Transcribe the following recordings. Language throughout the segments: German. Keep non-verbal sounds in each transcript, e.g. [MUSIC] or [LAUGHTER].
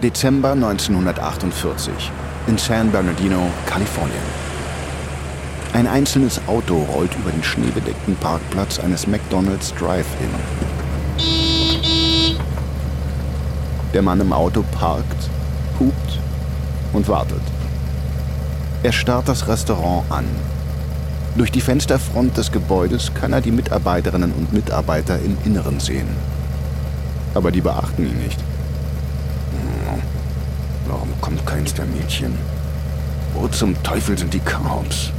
Dezember 1948 in San Bernardino, Kalifornien. Ein einzelnes Auto rollt über den schneebedeckten Parkplatz eines McDonald's Drive-In. Der Mann im Auto parkt, hupt und wartet. Er starrt das Restaurant an. Durch die Fensterfront des Gebäudes kann er die Mitarbeiterinnen und Mitarbeiter im Inneren sehen. Aber die beachten ihn nicht. Kommt keins der Mädchen? Wo zum Teufel sind die Carhops?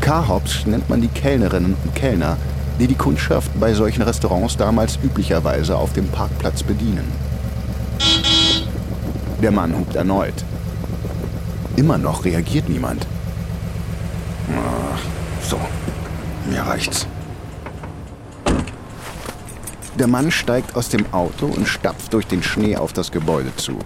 Carhops nennt man die Kellnerinnen und Kellner, die die Kundschaft bei solchen Restaurants damals üblicherweise auf dem Parkplatz bedienen. Der Mann hupt erneut. Immer noch reagiert niemand. Ach, so, mir reicht's. Der Mann steigt aus dem Auto und stapft durch den Schnee auf das Gebäude zu.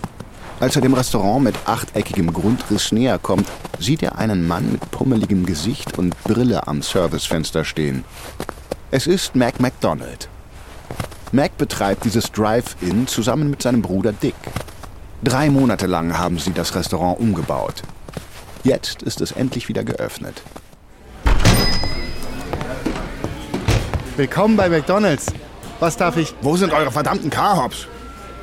Als er dem Restaurant mit achteckigem Grundriss näher kommt, sieht er einen Mann mit pummeligem Gesicht und Brille am Servicefenster stehen. Es ist Mac McDonald. Mac betreibt dieses Drive-In zusammen mit seinem Bruder Dick. Drei Monate lang haben sie das Restaurant umgebaut. Jetzt ist es endlich wieder geöffnet. Willkommen bei McDonald's. Was darf ich? Wo sind eure verdammten Carhops?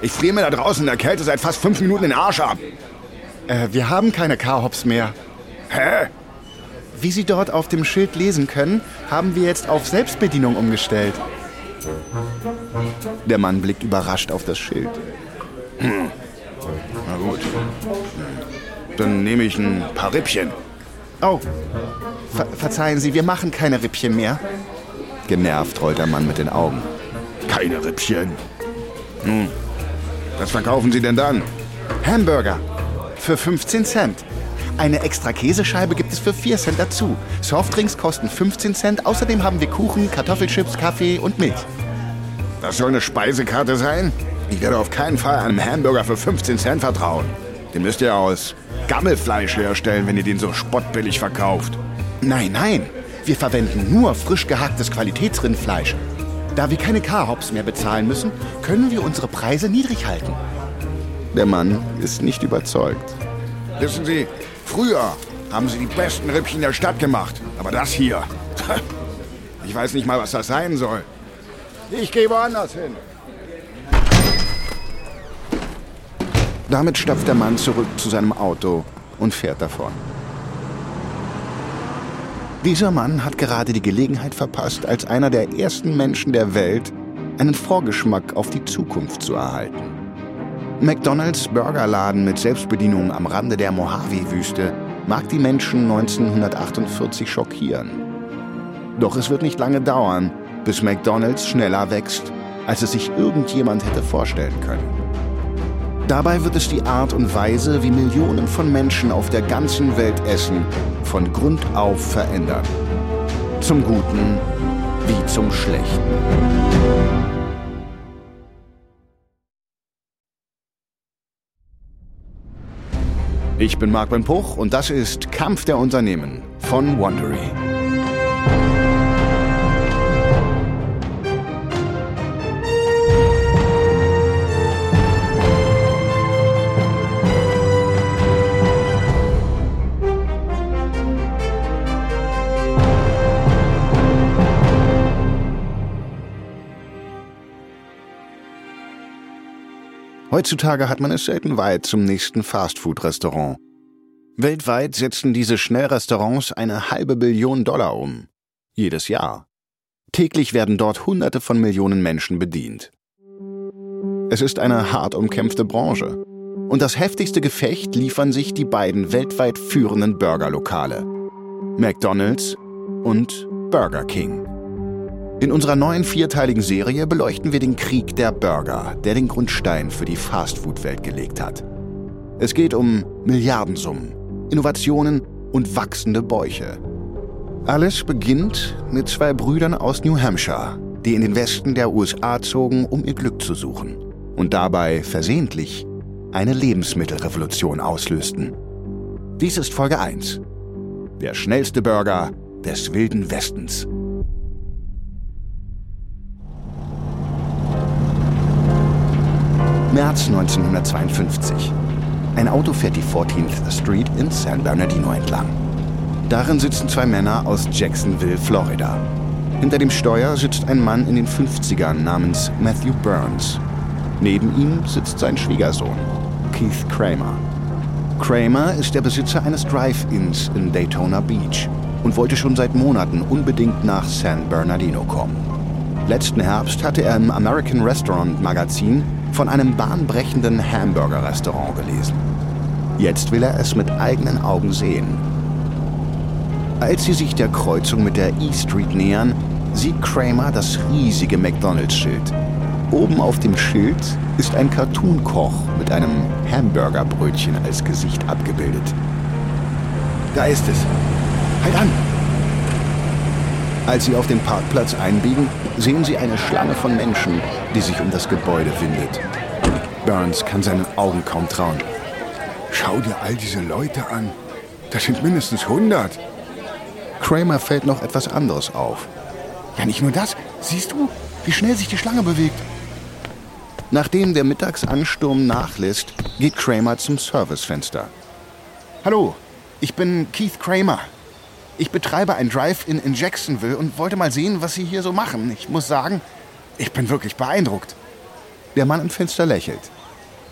Ich friere mir da draußen in der Kälte seit fast fünf Minuten den Arsch ab. Äh, wir haben keine Carhops mehr. Hä? Wie Sie dort auf dem Schild lesen können, haben wir jetzt auf Selbstbedienung umgestellt. Der Mann blickt überrascht auf das Schild. Hm. Na gut. Dann nehme ich ein paar Rippchen. Oh, ver verzeihen Sie, wir machen keine Rippchen mehr. Genervt rollt der Mann mit den Augen. Keine Rippchen. Nun, was verkaufen Sie denn dann? Hamburger. Für 15 Cent. Eine extra Käsescheibe gibt es für 4 Cent dazu. Softdrinks kosten 15 Cent. Außerdem haben wir Kuchen, Kartoffelchips, Kaffee und Milch. Das soll eine Speisekarte sein? Ich werde auf keinen Fall einem Hamburger für 15 Cent vertrauen. Den müsst ihr aus Gammelfleisch herstellen, wenn ihr den so spottbillig verkauft. Nein, nein. Wir verwenden nur frisch gehacktes Qualitätsrindfleisch. Da wir keine K-Hops mehr bezahlen müssen, können wir unsere Preise niedrig halten. Der Mann ist nicht überzeugt. Wissen Sie, früher haben Sie die besten Rippchen der Stadt gemacht. Aber das hier, [LAUGHS] ich weiß nicht mal, was das sein soll. Ich gehe woanders hin. Damit stapft der Mann zurück zu seinem Auto und fährt davon. Dieser Mann hat gerade die Gelegenheit verpasst, als einer der ersten Menschen der Welt einen Vorgeschmack auf die Zukunft zu erhalten. McDonalds Burgerladen mit Selbstbedienung am Rande der Mojave-Wüste mag die Menschen 1948 schockieren. Doch es wird nicht lange dauern, bis McDonalds schneller wächst, als es sich irgendjemand hätte vorstellen können. Dabei wird es die Art und Weise, wie Millionen von Menschen auf der ganzen Welt essen, von Grund auf verändern. Zum Guten wie zum Schlechten. Ich bin Marc Ben Puch und das ist Kampf der Unternehmen von Wondery. Heutzutage hat man es selten weit zum nächsten Fastfood-Restaurant. Weltweit setzen diese Schnellrestaurants eine halbe Billion Dollar um. Jedes Jahr. Täglich werden dort Hunderte von Millionen Menschen bedient. Es ist eine hart umkämpfte Branche. Und das heftigste Gefecht liefern sich die beiden weltweit führenden Burgerlokale. McDonald's und Burger King. In unserer neuen vierteiligen Serie beleuchten wir den Krieg der Burger, der den Grundstein für die Fastfood-Welt gelegt hat. Es geht um Milliardensummen, Innovationen und wachsende Bäuche. Alles beginnt mit zwei Brüdern aus New Hampshire, die in den Westen der USA zogen, um ihr Glück zu suchen und dabei versehentlich eine Lebensmittelrevolution auslösten. Dies ist Folge 1. Der schnellste Burger des wilden Westens. März 1952. Ein Auto fährt die 14th Street in San Bernardino entlang. Darin sitzen zwei Männer aus Jacksonville, Florida. Hinter dem Steuer sitzt ein Mann in den 50ern namens Matthew Burns. Neben ihm sitzt sein Schwiegersohn, Keith Kramer. Kramer ist der Besitzer eines Drive-Ins in Daytona Beach und wollte schon seit Monaten unbedingt nach San Bernardino kommen. Letzten Herbst hatte er im American Restaurant Magazin von einem bahnbrechenden Hamburger-Restaurant gelesen. Jetzt will er es mit eigenen Augen sehen. Als sie sich der Kreuzung mit der E Street nähern, sieht Kramer das riesige McDonalds-Schild. Oben auf dem Schild ist ein Cartoon-Koch mit einem Hamburgerbrötchen als Gesicht abgebildet. Da ist es. Halt an! Als sie auf den Parkplatz einbiegen, sehen sie eine Schlange von Menschen, die sich um das Gebäude windet. Burns kann seinen Augen kaum trauen. Schau dir all diese Leute an. Das sind mindestens 100. Kramer fällt noch etwas anderes auf. Ja, nicht nur das. Siehst du, wie schnell sich die Schlange bewegt? Nachdem der Mittagsansturm nachlässt, geht Kramer zum Servicefenster. Hallo, ich bin Keith Kramer. Ich betreibe ein Drive-In in Jacksonville und wollte mal sehen, was Sie hier so machen. Ich muss sagen, ich bin wirklich beeindruckt. Der Mann im Fenster lächelt.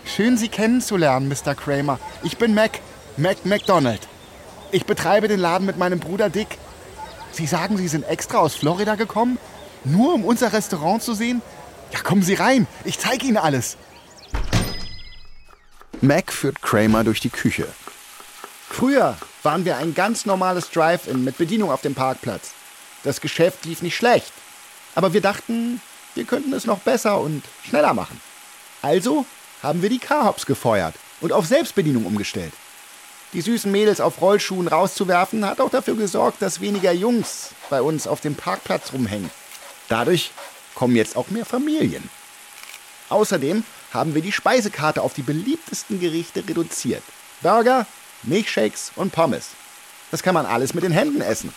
Schön, Sie kennenzulernen, Mr. Kramer. Ich bin Mac, Mac McDonald. Ich betreibe den Laden mit meinem Bruder Dick. Sie sagen, Sie sind extra aus Florida gekommen? Nur um unser Restaurant zu sehen? Ja, kommen Sie rein. Ich zeige Ihnen alles. Mac führt Kramer durch die Küche. Früher waren wir ein ganz normales Drive-In mit Bedienung auf dem Parkplatz. Das Geschäft lief nicht schlecht. Aber wir dachten, wir könnten es noch besser und schneller machen. Also haben wir die Car-Hops gefeuert und auf Selbstbedienung umgestellt. Die süßen Mädels auf Rollschuhen rauszuwerfen, hat auch dafür gesorgt, dass weniger Jungs bei uns auf dem Parkplatz rumhängen. Dadurch kommen jetzt auch mehr Familien. Außerdem haben wir die Speisekarte auf die beliebtesten Gerichte reduziert. Burger, Milchshakes und Pommes. Das kann man alles mit den Händen essen.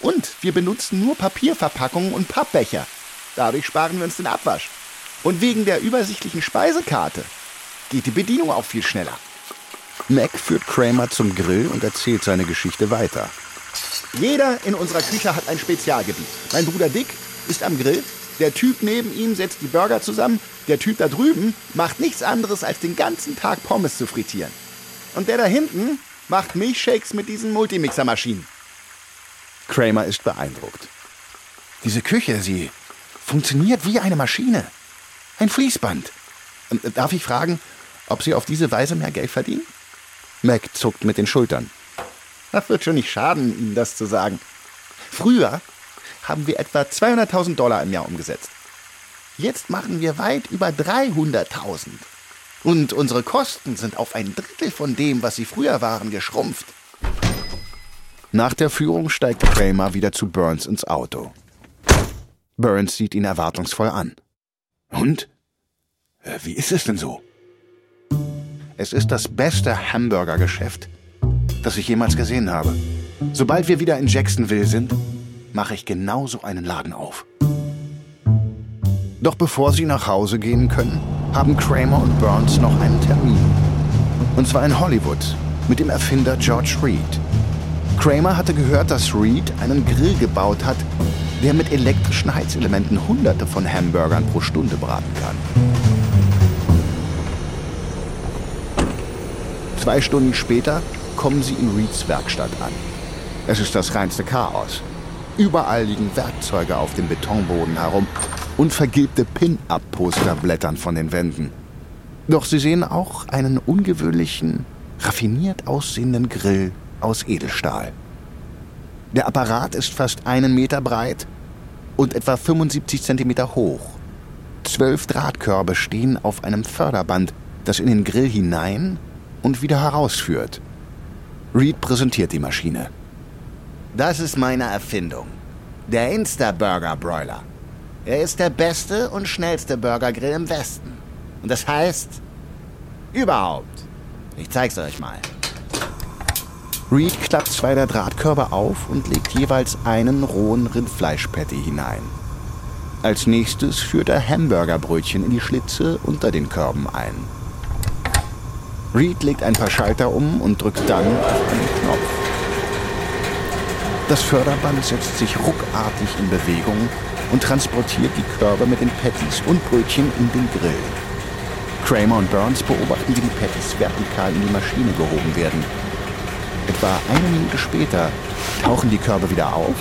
Und wir benutzen nur Papierverpackungen und Pappbecher. Dadurch sparen wir uns den Abwasch. Und wegen der übersichtlichen Speisekarte geht die Bedienung auch viel schneller. Mac führt Kramer zum Grill und erzählt seine Geschichte weiter. Jeder in unserer Küche hat ein Spezialgebiet. Mein Bruder Dick ist am Grill, der Typ neben ihm setzt die Burger zusammen, der Typ da drüben macht nichts anderes, als den ganzen Tag Pommes zu frittieren. Und der da hinten macht Milchshakes mit diesen Multimixer-Maschinen. Kramer ist beeindruckt. Diese Küche, sie funktioniert wie eine Maschine. Ein Fließband. Ähm, darf ich fragen, ob Sie auf diese Weise mehr Geld verdienen? Mac zuckt mit den Schultern. Das wird schon nicht schaden, Ihnen das zu sagen. Früher haben wir etwa 200.000 Dollar im Jahr umgesetzt. Jetzt machen wir weit über 300.000. Und unsere Kosten sind auf ein Drittel von dem, was sie früher waren, geschrumpft. Nach der Führung steigt Kramer wieder zu Burns ins Auto. Burns sieht ihn erwartungsvoll an. Und? Äh, wie ist es denn so? Es ist das beste Hamburgergeschäft, das ich jemals gesehen habe. Sobald wir wieder in Jacksonville sind, mache ich genauso einen Laden auf. Doch bevor sie nach Hause gehen können, haben Kramer und Burns noch einen Termin. Und zwar in Hollywood mit dem Erfinder George Reed. Kramer hatte gehört, dass Reed einen Grill gebaut hat, der mit elektrischen Heizelementen Hunderte von Hamburgern pro Stunde braten kann. Zwei Stunden später kommen sie in Reeds Werkstatt an. Es ist das reinste Chaos. Überall liegen Werkzeuge auf dem Betonboden herum und vergilbte Pin-Up-Poster blättern von den Wänden. Doch sie sehen auch einen ungewöhnlichen, raffiniert aussehenden Grill aus Edelstahl. Der Apparat ist fast einen Meter breit und etwa 75 Zentimeter hoch. Zwölf Drahtkörbe stehen auf einem Förderband, das in den Grill hinein und wieder herausführt. Reed präsentiert die Maschine. Das ist meine Erfindung. Der Insta-Burger Broiler. Er ist der beste und schnellste Burgergrill im Westen. Und das heißt, überhaupt. Ich zeig's euch mal. Reed klappt zwei der Drahtkörbe auf und legt jeweils einen rohen Rindfleischpatty hinein. Als nächstes führt er Hamburgerbrötchen in die Schlitze unter den Körben ein. Reed legt ein paar Schalter um und drückt dann auf einen Knopf. Das Förderband setzt sich ruckartig in Bewegung und transportiert die Körbe mit den Patties und Brötchen in den Grill. Kramer und Burns beobachten, wie die Patties vertikal in die Maschine gehoben werden. Etwa eine Minute später tauchen die Körbe wieder auf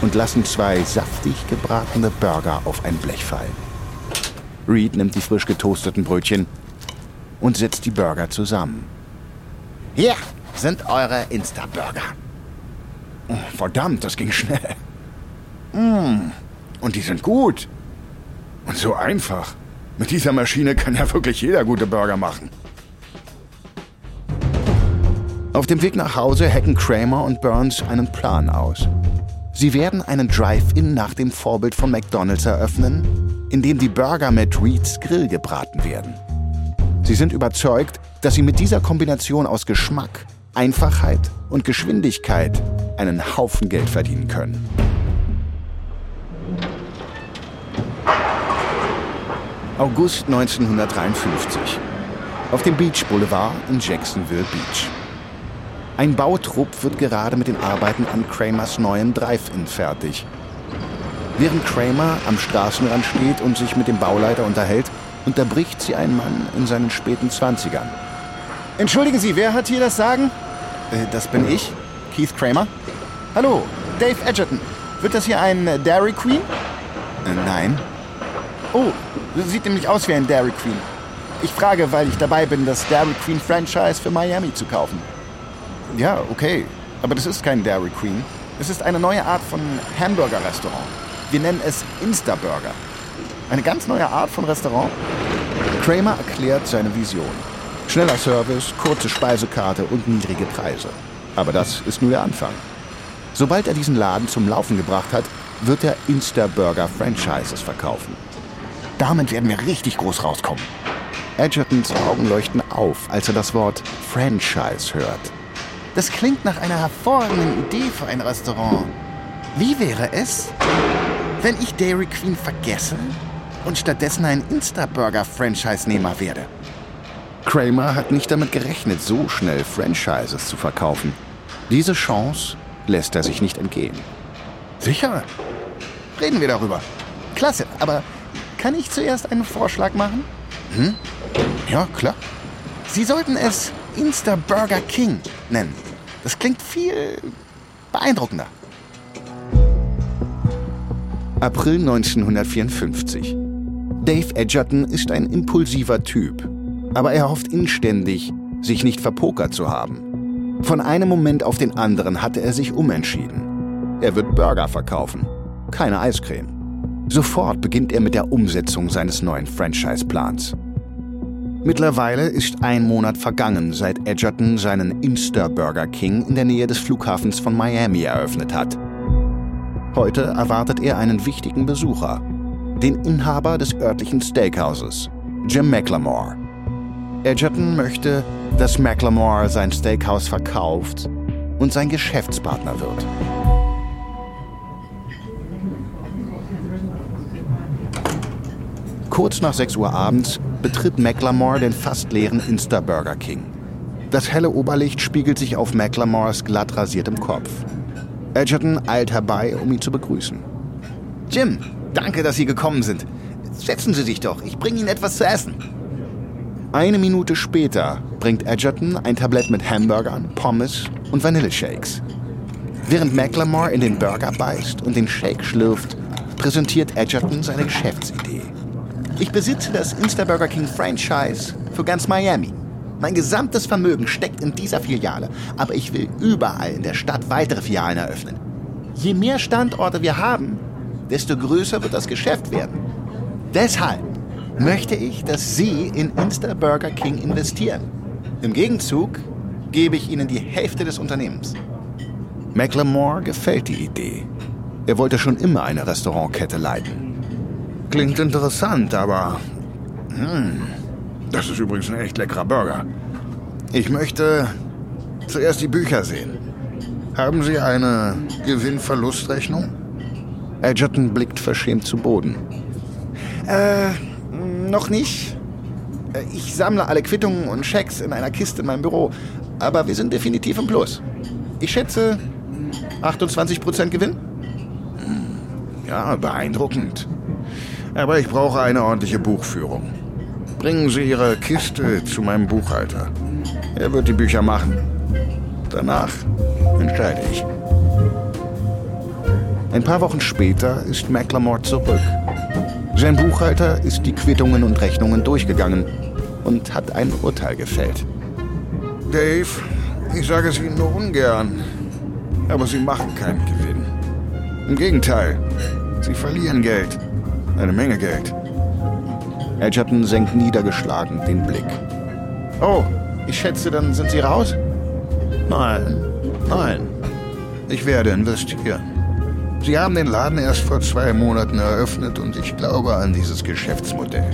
und lassen zwei saftig gebratene Burger auf ein Blech fallen. Reed nimmt die frisch getoasteten Brötchen und setzt die Burger zusammen. Hier sind eure Insta-Burger. Verdammt, das ging schnell. Mmh, und die sind gut. Und so einfach. Mit dieser Maschine kann ja wirklich jeder gute Burger machen. Auf dem Weg nach Hause hacken Kramer und Burns einen Plan aus. Sie werden einen Drive-In nach dem Vorbild von McDonald's eröffnen, in dem die Burger mit Reeds Grill gebraten werden. Sie sind überzeugt, dass sie mit dieser Kombination aus Geschmack, Einfachheit und Geschwindigkeit einen Haufen Geld verdienen können. August 1953. Auf dem Beach Boulevard in Jacksonville Beach. Ein Bautrupp wird gerade mit den Arbeiten an Kramers neuen Drive-In fertig. Während Kramer am Straßenrand steht und sich mit dem Bauleiter unterhält, unterbricht sie ein Mann in seinen späten Zwanzigern. Entschuldigen Sie, wer hat hier das Sagen? Äh, das bin ich, Keith Kramer. Hallo, Dave Edgerton. Wird das hier ein äh, Dairy Queen? Äh, nein. Oh, sieht nämlich aus wie ein Dairy Queen. Ich frage, weil ich dabei bin, das Dairy Queen Franchise für Miami zu kaufen. Ja, okay. Aber das ist kein Dairy Queen. Es ist eine neue Art von Hamburger-Restaurant. Wir nennen es Insta-Burger. Eine ganz neue Art von Restaurant. Kramer erklärt seine Vision. Schneller Service, kurze Speisekarte und niedrige Preise. Aber das ist nur der Anfang. Sobald er diesen Laden zum Laufen gebracht hat, wird er Insta-Burger-Franchises verkaufen. Damit werden wir richtig groß rauskommen. Edgertons Augen leuchten auf, als er das Wort Franchise hört. Das klingt nach einer hervorragenden Idee für ein Restaurant. Wie wäre es, wenn ich Dairy Queen vergesse und stattdessen ein Insta-Burger-Franchise-Nehmer werde? Kramer hat nicht damit gerechnet, so schnell Franchises zu verkaufen. Diese Chance lässt er sich nicht entgehen. Sicher. Reden wir darüber. Klasse, aber kann ich zuerst einen Vorschlag machen? Hm? Ja, klar. Sie sollten es Insta Burger King nennen. Das klingt viel beeindruckender. April 1954. Dave Edgerton ist ein impulsiver Typ, aber er hofft inständig, sich nicht verpokert zu haben. Von einem Moment auf den anderen hatte er sich umentschieden. Er wird Burger verkaufen, keine Eiscreme. Sofort beginnt er mit der Umsetzung seines neuen Franchise-Plans. Mittlerweile ist ein Monat vergangen, seit Edgerton seinen Insta Burger King in der Nähe des Flughafens von Miami eröffnet hat. Heute erwartet er einen wichtigen Besucher, den Inhaber des örtlichen Steakhouses, Jim McLemore. Edgerton möchte, dass McLemore sein Steakhouse verkauft und sein Geschäftspartner wird. Kurz nach 6 Uhr abends betritt McLemore den fast leeren Insta Burger King. Das helle Oberlicht spiegelt sich auf McLemores glatt rasiertem Kopf. Edgerton eilt herbei, um ihn zu begrüßen. Jim, danke, dass Sie gekommen sind. Setzen Sie sich doch, ich bringe Ihnen etwas zu essen. Eine Minute später bringt Edgerton ein Tablett mit Hamburgern, Pommes und Vanilleshakes. Während McLemore in den Burger beißt und den Shake schlürft, präsentiert Edgerton seine Geschäftsidee. Ich besitze das Insta-Burger King Franchise für ganz Miami. Mein gesamtes Vermögen steckt in dieser Filiale, aber ich will überall in der Stadt weitere Filialen eröffnen. Je mehr Standorte wir haben, desto größer wird das Geschäft werden. Deshalb möchte ich, dass Sie in Insta Burger King investieren. Im Gegenzug gebe ich Ihnen die Hälfte des Unternehmens. McLemore gefällt die Idee. Er wollte schon immer eine Restaurantkette leiten. Klingt interessant, aber... Hm, das ist übrigens ein echt leckerer Burger. Ich möchte zuerst die Bücher sehen. Haben Sie eine Gewinn-Verlust-Rechnung? Edgerton blickt verschämt zu Boden. Äh, noch nicht. Äh, ich sammle alle Quittungen und Schecks in einer Kiste in meinem Büro. Aber wir sind definitiv im Plus. Ich schätze 28% Gewinn. Ja, beeindruckend. Aber ich brauche eine ordentliche Buchführung. Bringen Sie Ihre Kiste zu meinem Buchhalter. Er wird die Bücher machen. Danach entscheide ich. Ein paar Wochen später ist McLemore zurück. Sein Buchhalter ist die Quittungen und Rechnungen durchgegangen und hat ein Urteil gefällt. Dave, ich sage es Ihnen nur ungern, aber Sie machen keinen Gewinn. Im Gegenteil, Sie verlieren Geld. Eine Menge Geld. Edgerton senkt niedergeschlagen den Blick. Oh, ich schätze, dann sind Sie raus? Nein, nein. Ich werde investieren. Sie haben den Laden erst vor zwei Monaten eröffnet und ich glaube an dieses Geschäftsmodell.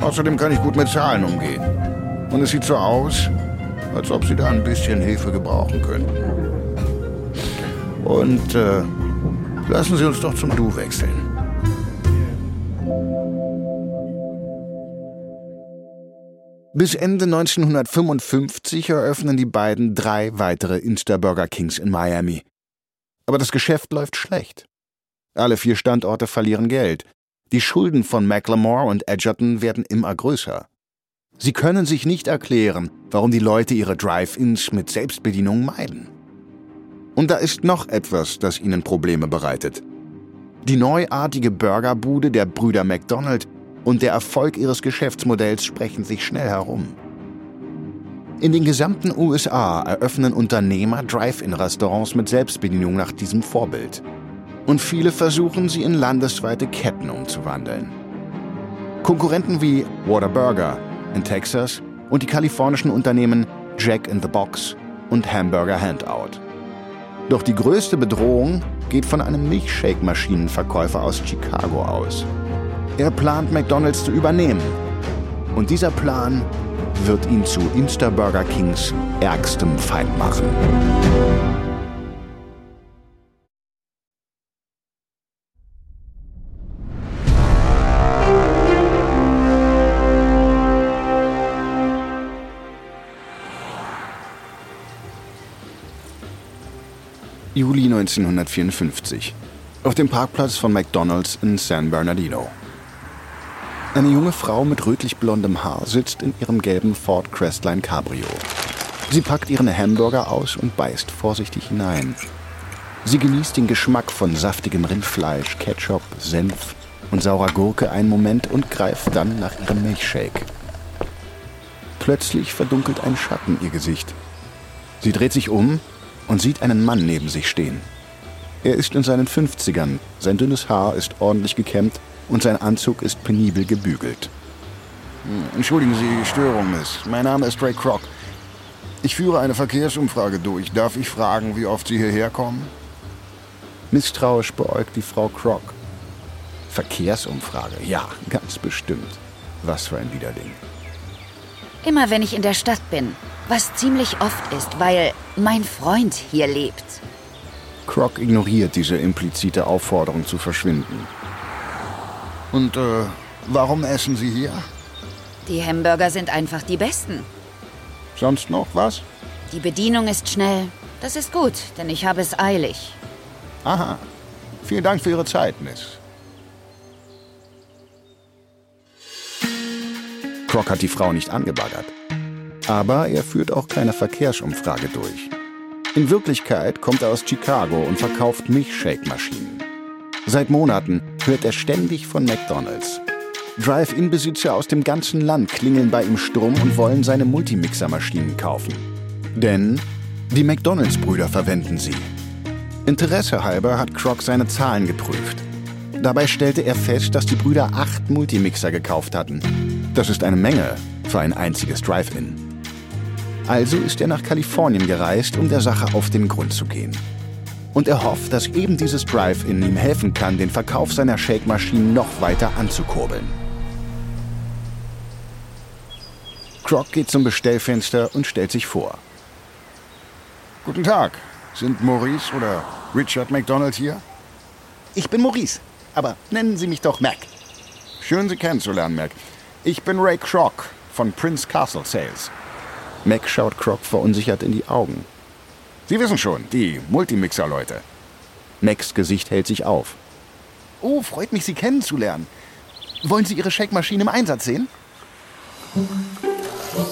Außerdem kann ich gut mit Zahlen umgehen. Und es sieht so aus, als ob Sie da ein bisschen Hilfe gebrauchen könnten. Und äh, lassen Sie uns doch zum Du wechseln. Bis Ende 1955 eröffnen die beiden drei weitere Insta-Burger Kings in Miami. Aber das Geschäft läuft schlecht. Alle vier Standorte verlieren Geld. Die Schulden von McLemore und Edgerton werden immer größer. Sie können sich nicht erklären, warum die Leute ihre Drive-Ins mit Selbstbedienung meiden. Und da ist noch etwas, das ihnen Probleme bereitet. Die neuartige Burgerbude der Brüder McDonald und der Erfolg ihres Geschäftsmodells sprechen sich schnell herum. In den gesamten USA eröffnen Unternehmer Drive-In-Restaurants mit Selbstbedienung nach diesem Vorbild. Und viele versuchen, sie in landesweite Ketten umzuwandeln. Konkurrenten wie Whataburger in Texas und die kalifornischen Unternehmen Jack in the Box und Hamburger Handout. Doch die größte Bedrohung geht von einem Milchshake-Maschinenverkäufer aus Chicago aus. Er plant, McDonald's zu übernehmen. Und dieser Plan wird ihn zu Insta-Burger Kings ärgstem Feind machen. Juli 1954. Auf dem Parkplatz von McDonald's in San Bernardino. Eine junge Frau mit rötlich-blondem Haar sitzt in ihrem gelben Ford Crestline Cabrio. Sie packt ihren Hamburger aus und beißt vorsichtig hinein. Sie genießt den Geschmack von saftigem Rindfleisch, Ketchup, Senf und saurer Gurke einen Moment und greift dann nach ihrem Milchshake. Plötzlich verdunkelt ein Schatten ihr Gesicht. Sie dreht sich um und sieht einen Mann neben sich stehen. Er ist in seinen 50ern, sein dünnes Haar ist ordentlich gekämmt und sein Anzug ist penibel gebügelt. Hm, entschuldigen Sie die Störung, Miss. Mein Name ist Ray Kroc. Ich führe eine Verkehrsumfrage durch. Darf ich fragen, wie oft Sie hierher kommen? Misstrauisch beäugt die Frau Kroc. Verkehrsumfrage, ja, ganz bestimmt. Was für ein Widerling. Immer wenn ich in der Stadt bin, was ziemlich oft ist, weil mein Freund hier lebt. Croc ignoriert diese implizite Aufforderung zu verschwinden. Und äh, warum essen Sie hier? Die Hamburger sind einfach die besten. Sonst noch was? Die Bedienung ist schnell. Das ist gut, denn ich habe es eilig. Aha. Vielen Dank für Ihre Zeit, Miss. Croc hat die Frau nicht angebaggert. Aber er führt auch keine Verkehrsumfrage durch. In Wirklichkeit kommt er aus Chicago und verkauft Milchshake-Maschinen. Seit Monaten hört er ständig von McDonald's. Drive-In-Besitzer aus dem ganzen Land klingeln bei ihm Strom und wollen seine Multimixer-Maschinen kaufen. Denn die McDonald's-Brüder verwenden sie. Interesse halber hat Croc seine Zahlen geprüft. Dabei stellte er fest, dass die Brüder acht Multimixer gekauft hatten. Das ist eine Menge für ein einziges Drive-In. Also ist er nach Kalifornien gereist, um der Sache auf den Grund zu gehen und er hofft, dass eben dieses Drive-In ihm helfen kann, den Verkauf seiner Shake-Maschinen noch weiter anzukurbeln. Croc geht zum Bestellfenster und stellt sich vor. Guten Tag. Sind Maurice oder Richard McDonald hier? Ich bin Maurice, aber nennen Sie mich doch Mac. Schön, Sie kennenzulernen, Mac. Ich bin Ray Kroc von Prince Castle Sales. Mac schaut Kroc verunsichert in die Augen. Sie wissen schon, die Multimixer-Leute. Macs Gesicht hält sich auf. Oh, freut mich, Sie kennenzulernen. Wollen Sie Ihre Shake-Maschine im Einsatz sehen?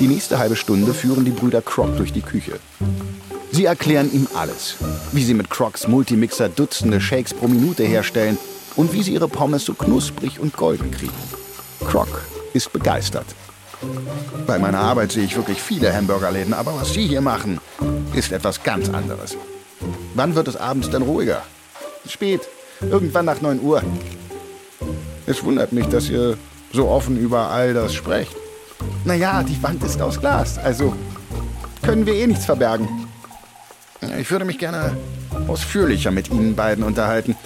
Die nächste halbe Stunde führen die Brüder Kroc durch die Küche. Sie erklären ihm alles. Wie sie mit Crocs Multimixer Dutzende Shakes pro Minute herstellen und wie sie ihre Pommes so knusprig und golden kriegen. Croc ist begeistert. Bei meiner Arbeit sehe ich wirklich viele Hamburgerläden, aber was Sie hier machen, ist etwas ganz anderes. Wann wird es abends denn ruhiger? Spät. Irgendwann nach 9 Uhr. Es wundert mich, dass ihr so offen über all das sprecht. Naja, die Wand ist aus Glas, also können wir eh nichts verbergen. Ich würde mich gerne ausführlicher mit Ihnen beiden unterhalten.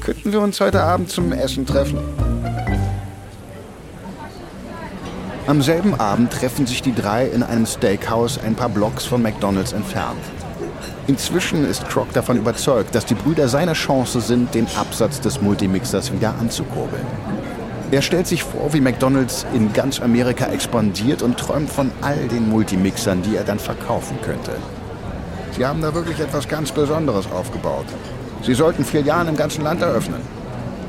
Könnten wir uns heute Abend zum Essen treffen? Am selben Abend treffen sich die drei in einem Steakhouse ein paar Blocks von McDonald's entfernt. Inzwischen ist Croc davon überzeugt, dass die Brüder seine Chance sind, den Absatz des Multimixers wieder anzukurbeln. Er stellt sich vor, wie McDonald's in ganz Amerika expandiert und träumt von all den Multimixern, die er dann verkaufen könnte. Sie haben da wirklich etwas ganz Besonderes aufgebaut. Sie sollten Filialen im ganzen Land eröffnen.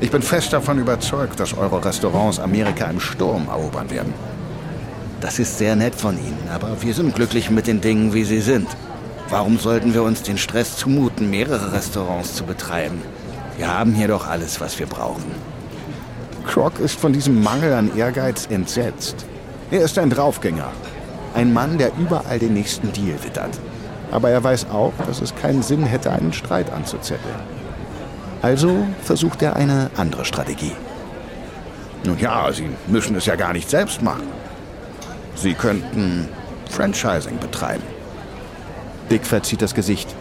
Ich bin fest davon überzeugt, dass eure Restaurants Amerika im Sturm erobern werden. Das ist sehr nett von Ihnen, aber wir sind glücklich mit den Dingen, wie sie sind. Warum sollten wir uns den Stress zumuten, mehrere Restaurants zu betreiben? Wir haben hier doch alles, was wir brauchen. Croc ist von diesem Mangel an Ehrgeiz entsetzt. Er ist ein Draufgänger. Ein Mann, der überall den nächsten Deal wittert. Aber er weiß auch, dass es keinen Sinn hätte, einen Streit anzuzetteln. Also versucht er eine andere Strategie. Nun ja, Sie müssen es ja gar nicht selbst machen. Sie könnten Franchising betreiben. Dick verzieht das Gesicht.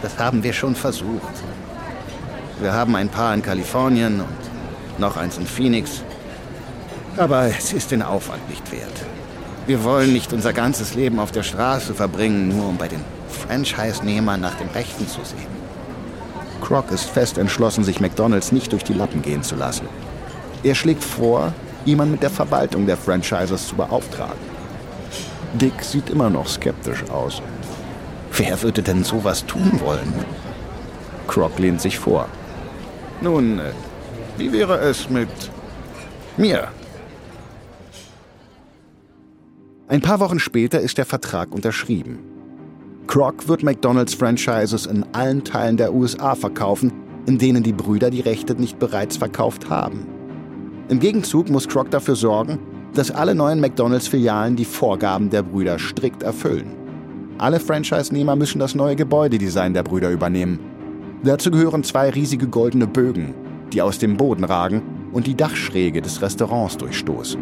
Das haben wir schon versucht. Wir haben ein paar in Kalifornien und noch eins in Phoenix. Aber es ist den Aufwand nicht wert. Wir wollen nicht unser ganzes Leben auf der Straße verbringen, nur um bei den Franchise-Nehmern nach dem Rechten zu sehen. Croc ist fest entschlossen, sich McDonalds nicht durch die Lappen gehen zu lassen. Er schlägt vor, jemand mit der Verwaltung der Franchises zu beauftragen. Dick sieht immer noch skeptisch aus. Wer würde denn sowas tun wollen? Croc lehnt sich vor. Nun, äh, wie wäre es mit mir? Ein paar Wochen später ist der Vertrag unterschrieben. Croc wird McDonald's Franchises in allen Teilen der USA verkaufen, in denen die Brüder die Rechte nicht bereits verkauft haben. Im Gegenzug muss Croc dafür sorgen, dass alle neuen McDonald's-Filialen die Vorgaben der Brüder strikt erfüllen. Alle Franchise-Nehmer müssen das neue Gebäudedesign der Brüder übernehmen. Dazu gehören zwei riesige goldene Bögen, die aus dem Boden ragen und die Dachschräge des Restaurants durchstoßen.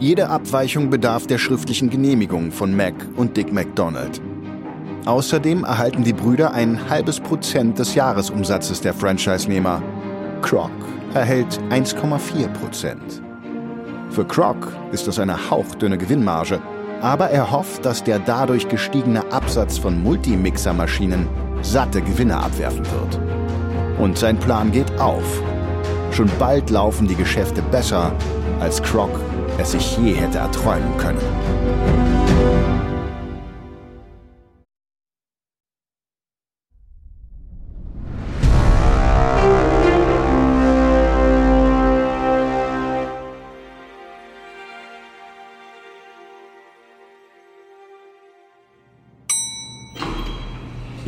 Jede Abweichung bedarf der schriftlichen Genehmigung von Mac und Dick McDonald. Außerdem erhalten die Brüder ein halbes Prozent des Jahresumsatzes der Franchise-Nehmer. Croc erhält 1,4 Prozent. Für Croc ist das eine hauchdünne Gewinnmarge, aber er hofft, dass der dadurch gestiegene Absatz von Multimixer-Maschinen satte Gewinne abwerfen wird. Und sein Plan geht auf. Schon bald laufen die Geschäfte besser, als Croc es sich je hätte erträumen können.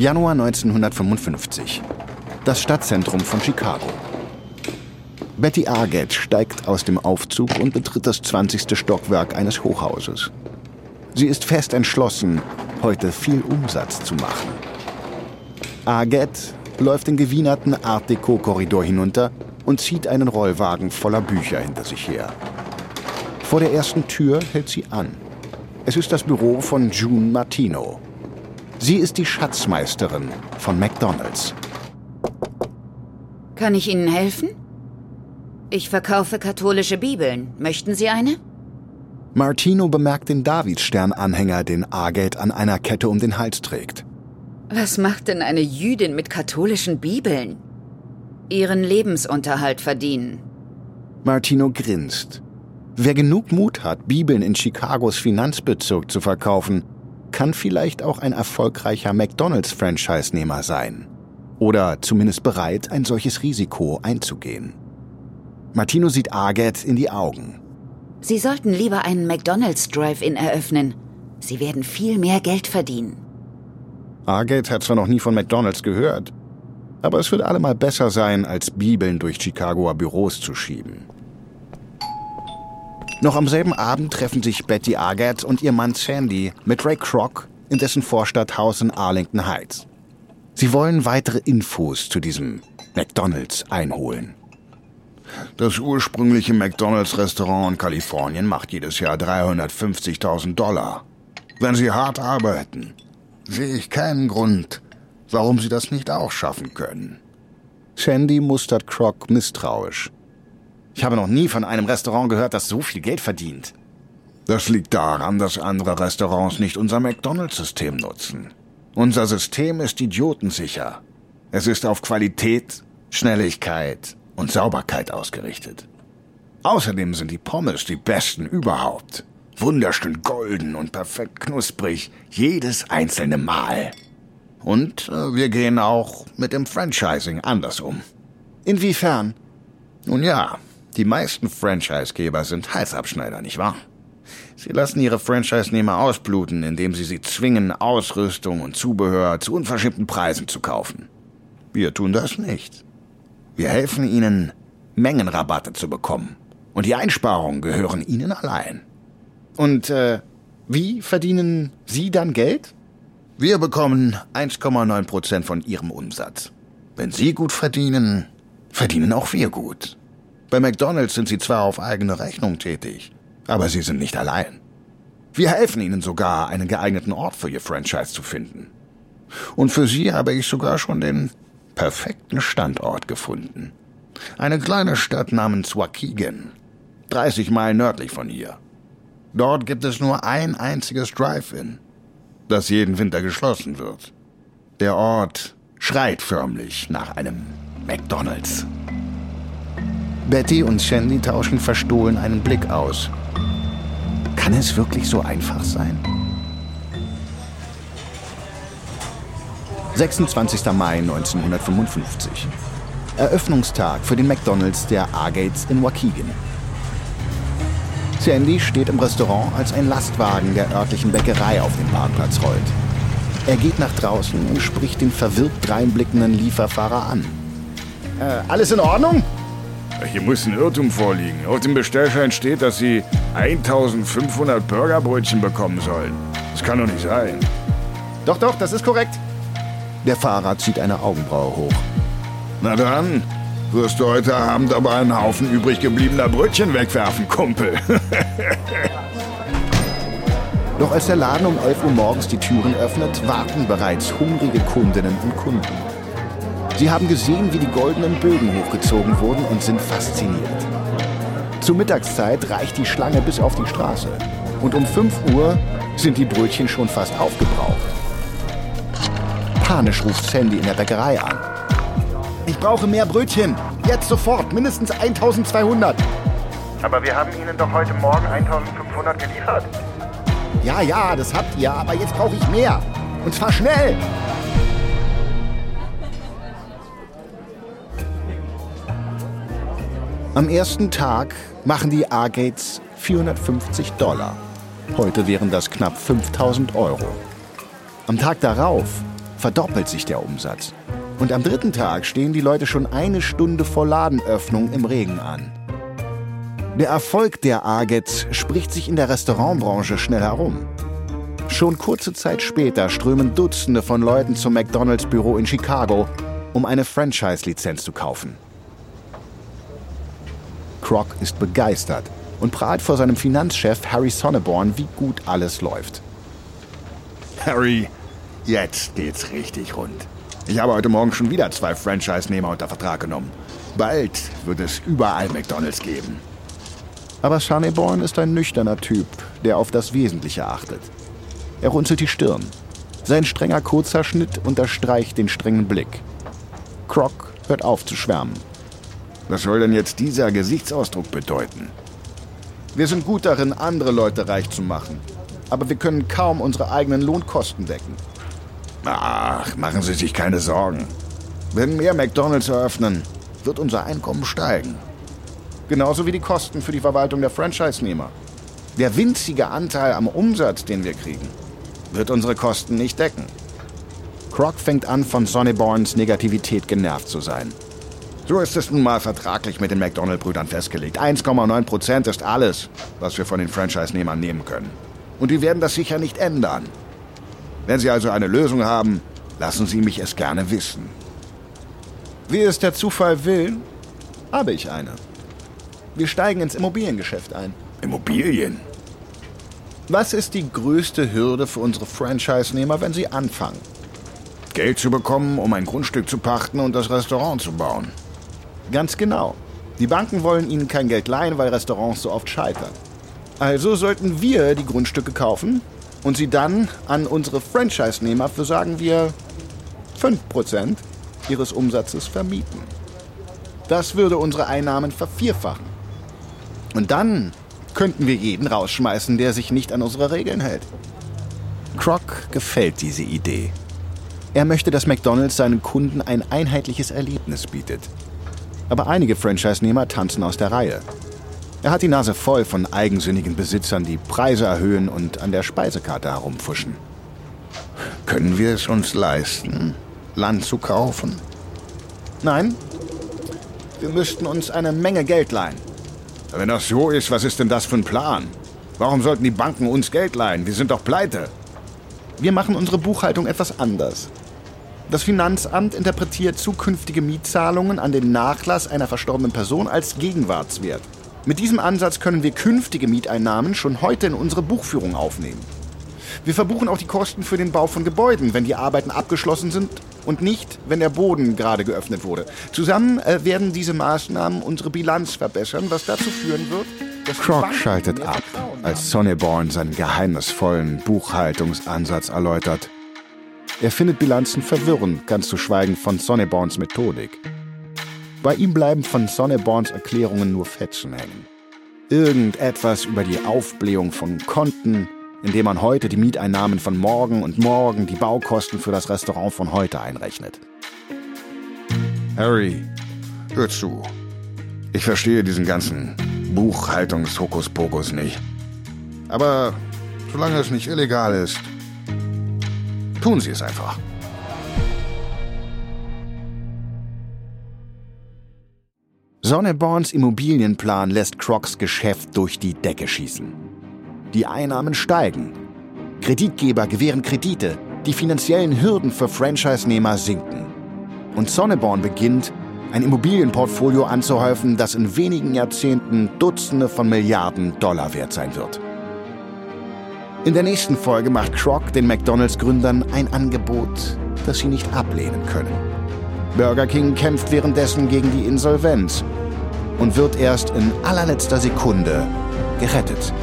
Januar 1955. Das Stadtzentrum von Chicago. Betty Argett steigt aus dem Aufzug und betritt das 20. Stockwerk eines Hochhauses. Sie ist fest entschlossen, heute viel Umsatz zu machen. Argett läuft den gewienerten Art Deco-Korridor hinunter und zieht einen Rollwagen voller Bücher hinter sich her. Vor der ersten Tür hält sie an. Es ist das Büro von June Martino. Sie ist die Schatzmeisterin von McDonald's. Kann ich Ihnen helfen? Ich verkaufe katholische Bibeln. Möchten Sie eine? Martino bemerkt den Davidstern-Anhänger, den Argate an einer Kette um den Hals trägt. Was macht denn eine Jüdin mit katholischen Bibeln? Ihren Lebensunterhalt verdienen. Martino grinst. Wer genug Mut hat, Bibeln in Chicagos Finanzbezirk zu verkaufen, kann vielleicht auch ein erfolgreicher McDonald's-Franchise-Nehmer sein. Oder zumindest bereit, ein solches Risiko einzugehen. Martino sieht Arget in die Augen. Sie sollten lieber einen McDonald's Drive-In eröffnen. Sie werden viel mehr Geld verdienen. Arget hat zwar noch nie von McDonald's gehört, aber es wird allemal besser sein, als Bibeln durch Chicagoer Büros zu schieben. Noch am selben Abend treffen sich Betty Argett und ihr Mann Sandy mit Ray Kroc in dessen Vorstadthaus in Arlington Heights. Sie wollen weitere Infos zu diesem McDonald's einholen. Das ursprüngliche McDonald's-Restaurant in Kalifornien macht jedes Jahr 350.000 Dollar. Wenn Sie hart arbeiten, sehe ich keinen Grund, warum Sie das nicht auch schaffen können. Sandy mustert Croc misstrauisch. Ich habe noch nie von einem Restaurant gehört, das so viel Geld verdient. Das liegt daran, dass andere Restaurants nicht unser McDonald's-System nutzen. Unser System ist idiotensicher. Es ist auf Qualität, Schnelligkeit und Sauberkeit ausgerichtet. Außerdem sind die Pommes die besten überhaupt. Wunderschön golden und perfekt knusprig, jedes einzelne Mal. Und äh, wir gehen auch mit dem Franchising anders um. Inwiefern? Nun ja, die meisten Franchisegeber sind Halsabschneider, nicht wahr? Sie lassen ihre Franchise-Nehmer ausbluten, indem sie sie zwingen, Ausrüstung und Zubehör zu unverschämten Preisen zu kaufen. Wir tun das nicht. Wir helfen ihnen, Mengenrabatte zu bekommen. Und die Einsparungen gehören ihnen allein. Und äh, wie verdienen Sie dann Geld? Wir bekommen 1,9 Prozent von Ihrem Umsatz. Wenn Sie gut verdienen, verdienen auch wir gut. Bei McDonald's sind sie zwar auf eigene Rechnung tätig, aber sie sind nicht allein. Wir helfen ihnen sogar, einen geeigneten Ort für ihr Franchise zu finden. Und für sie habe ich sogar schon den perfekten Standort gefunden. Eine kleine Stadt namens Waukegan, 30 Meilen nördlich von hier. Dort gibt es nur ein einziges Drive-In, das jeden Winter geschlossen wird. Der Ort schreit förmlich nach einem McDonald's. Betty und Shandy tauschen verstohlen einen Blick aus. Kann es wirklich so einfach sein? 26. Mai 1955. Eröffnungstag für den McDonald's der A-Gates in Waukegan. Sandy steht im Restaurant, als ein Lastwagen der örtlichen Bäckerei auf den Parkplatz rollt. Er geht nach draußen und spricht den verwirrt dreinblickenden Lieferfahrer an. Äh, alles in Ordnung? Hier muss ein Irrtum vorliegen. Auf dem Bestellschein steht, dass Sie 1500 Burgerbrötchen bekommen sollen. Das kann doch nicht sein. Doch, doch, das ist korrekt. Der Fahrer zieht eine Augenbraue hoch. Na dann, wirst du heute Abend aber einen Haufen übrig gebliebener Brötchen wegwerfen, Kumpel. [LAUGHS] Doch als der Laden um 11 Uhr morgens die Türen öffnet, warten bereits hungrige Kundinnen und Kunden. Sie haben gesehen, wie die goldenen Bögen hochgezogen wurden und sind fasziniert. Zur Mittagszeit reicht die Schlange bis auf die Straße. Und um 5 Uhr sind die Brötchen schon fast aufgebraucht. Panisch ruft Sandy in der Bäckerei an. Ich brauche mehr Brötchen. Jetzt sofort. Mindestens 1200. Aber wir haben Ihnen doch heute Morgen 1500 geliefert. Ja, ja, das habt ihr. Aber jetzt brauche ich mehr. Und zwar schnell. Am ersten Tag machen die A-Gates 450 Dollar. Heute wären das knapp 5000 Euro. Am Tag darauf verdoppelt sich der Umsatz. Und am dritten Tag stehen die Leute schon eine Stunde vor Ladenöffnung im Regen an. Der Erfolg der A-Gates spricht sich in der Restaurantbranche schnell herum. Schon kurze Zeit später strömen Dutzende von Leuten zum McDonald's-Büro in Chicago, um eine Franchise-Lizenz zu kaufen. Croc ist begeistert und prahlt vor seinem Finanzchef Harry Sonneborn, wie gut alles läuft. Harry, jetzt geht's richtig rund. Ich habe heute Morgen schon wieder zwei Franchise-Nehmer unter Vertrag genommen. Bald wird es überall McDonalds geben. Aber Sonneborn ist ein nüchterner Typ, der auf das Wesentliche achtet. Er runzelt die Stirn. Sein strenger kurzer Schnitt unterstreicht den strengen Blick. Croc hört auf zu schwärmen. Was soll denn jetzt dieser Gesichtsausdruck bedeuten? Wir sind gut darin, andere Leute reich zu machen. Aber wir können kaum unsere eigenen Lohnkosten decken. Ach, machen Sie sich keine Sorgen. Wenn mehr McDonalds eröffnen, wird unser Einkommen steigen. Genauso wie die Kosten für die Verwaltung der Franchise-Nehmer. Der winzige Anteil am Umsatz, den wir kriegen, wird unsere Kosten nicht decken. Croc fängt an, von Sonneborns Negativität genervt zu sein. So ist es nun mal vertraglich mit den McDonald-Brüdern festgelegt. 1,9 Prozent ist alles, was wir von den Franchise-Nehmern nehmen können. Und die werden das sicher nicht ändern. Wenn Sie also eine Lösung haben, lassen Sie mich es gerne wissen. Wie es der Zufall will, habe ich eine. Wir steigen ins Immobiliengeschäft ein. Immobilien? Was ist die größte Hürde für unsere Franchise-Nehmer, wenn sie anfangen? Geld zu bekommen, um ein Grundstück zu pachten und das Restaurant zu bauen. Ganz genau. Die Banken wollen ihnen kein Geld leihen, weil Restaurants so oft scheitern. Also sollten wir die Grundstücke kaufen und sie dann an unsere Franchise-Nehmer für, sagen wir, 5% ihres Umsatzes vermieten. Das würde unsere Einnahmen vervierfachen. Und dann könnten wir jeden rausschmeißen, der sich nicht an unsere Regeln hält. Croc gefällt diese Idee. Er möchte, dass McDonald's seinen Kunden ein einheitliches Erlebnis bietet. Aber einige Franchise-Nehmer tanzen aus der Reihe. Er hat die Nase voll von eigensinnigen Besitzern, die Preise erhöhen und an der Speisekarte herumfuschen. Können wir es uns leisten, Land zu kaufen? Nein, wir müssten uns eine Menge Geld leihen. Wenn das so ist, was ist denn das für ein Plan? Warum sollten die Banken uns Geld leihen? Wir sind doch pleite. Wir machen unsere Buchhaltung etwas anders. Das Finanzamt interpretiert zukünftige Mietzahlungen an den Nachlass einer verstorbenen Person als Gegenwartswert. Mit diesem Ansatz können wir künftige Mieteinnahmen schon heute in unsere Buchführung aufnehmen. Wir verbuchen auch die Kosten für den Bau von Gebäuden, wenn die Arbeiten abgeschlossen sind und nicht, wenn der Boden gerade geöffnet wurde. Zusammen äh, werden diese Maßnahmen unsere Bilanz verbessern, was dazu führen wird, dass Croc schaltet ab, als Sonneborn seinen geheimnisvollen Buchhaltungsansatz erläutert. Er findet Bilanzen verwirrend, ganz zu schweigen von Sonneborns Methodik. Bei ihm bleiben von Sonneborns Erklärungen nur Fetzen hängen. Irgendetwas über die Aufblähung von Konten, indem man heute die Mieteinnahmen von morgen und morgen die Baukosten für das Restaurant von heute einrechnet. Harry, hör zu. Ich verstehe diesen ganzen Buchhaltungshokuspokus nicht. Aber solange es nicht illegal ist, tun Sie es einfach. Sonneborns Immobilienplan lässt Crocs Geschäft durch die Decke schießen. Die Einnahmen steigen. Kreditgeber gewähren Kredite. Die finanziellen Hürden für Franchise-Nehmer sinken. Und Sonneborn beginnt, ein Immobilienportfolio anzuhäufen, das in wenigen Jahrzehnten Dutzende von Milliarden Dollar wert sein wird. In der nächsten Folge macht Croc den McDonalds-Gründern ein Angebot, das sie nicht ablehnen können. Burger King kämpft währenddessen gegen die Insolvenz und wird erst in allerletzter Sekunde gerettet.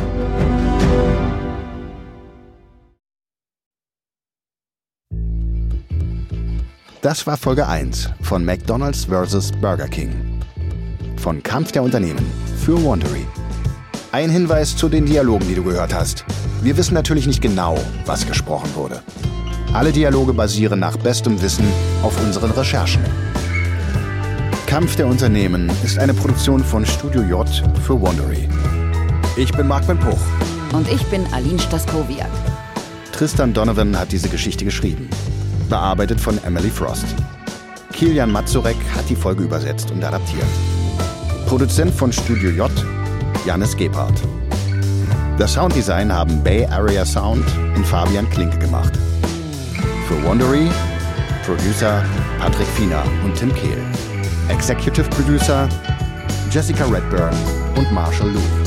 Das war Folge 1 von McDonald's vs. Burger King. Von Kampf der Unternehmen für Wandery. Ein Hinweis zu den Dialogen, die du gehört hast. Wir wissen natürlich nicht genau, was gesprochen wurde. Alle Dialoge basieren nach bestem Wissen auf unseren Recherchen. Kampf der Unternehmen ist eine Produktion von Studio J für Wandery. Ich bin Marc Ben Puch. Und ich bin Aline Staskowiak. Tristan Donovan hat diese Geschichte geschrieben. Bearbeitet von Emily Frost. Kilian Mazurek hat die Folge übersetzt und adaptiert. Produzent von Studio J, Janis Gebhardt. Das Sounddesign haben Bay Area Sound und Fabian Klinke gemacht. Für Wandery, Producer Patrick Fiener und Tim Kehl. Executive Producer Jessica Redburn und Marshall Lou.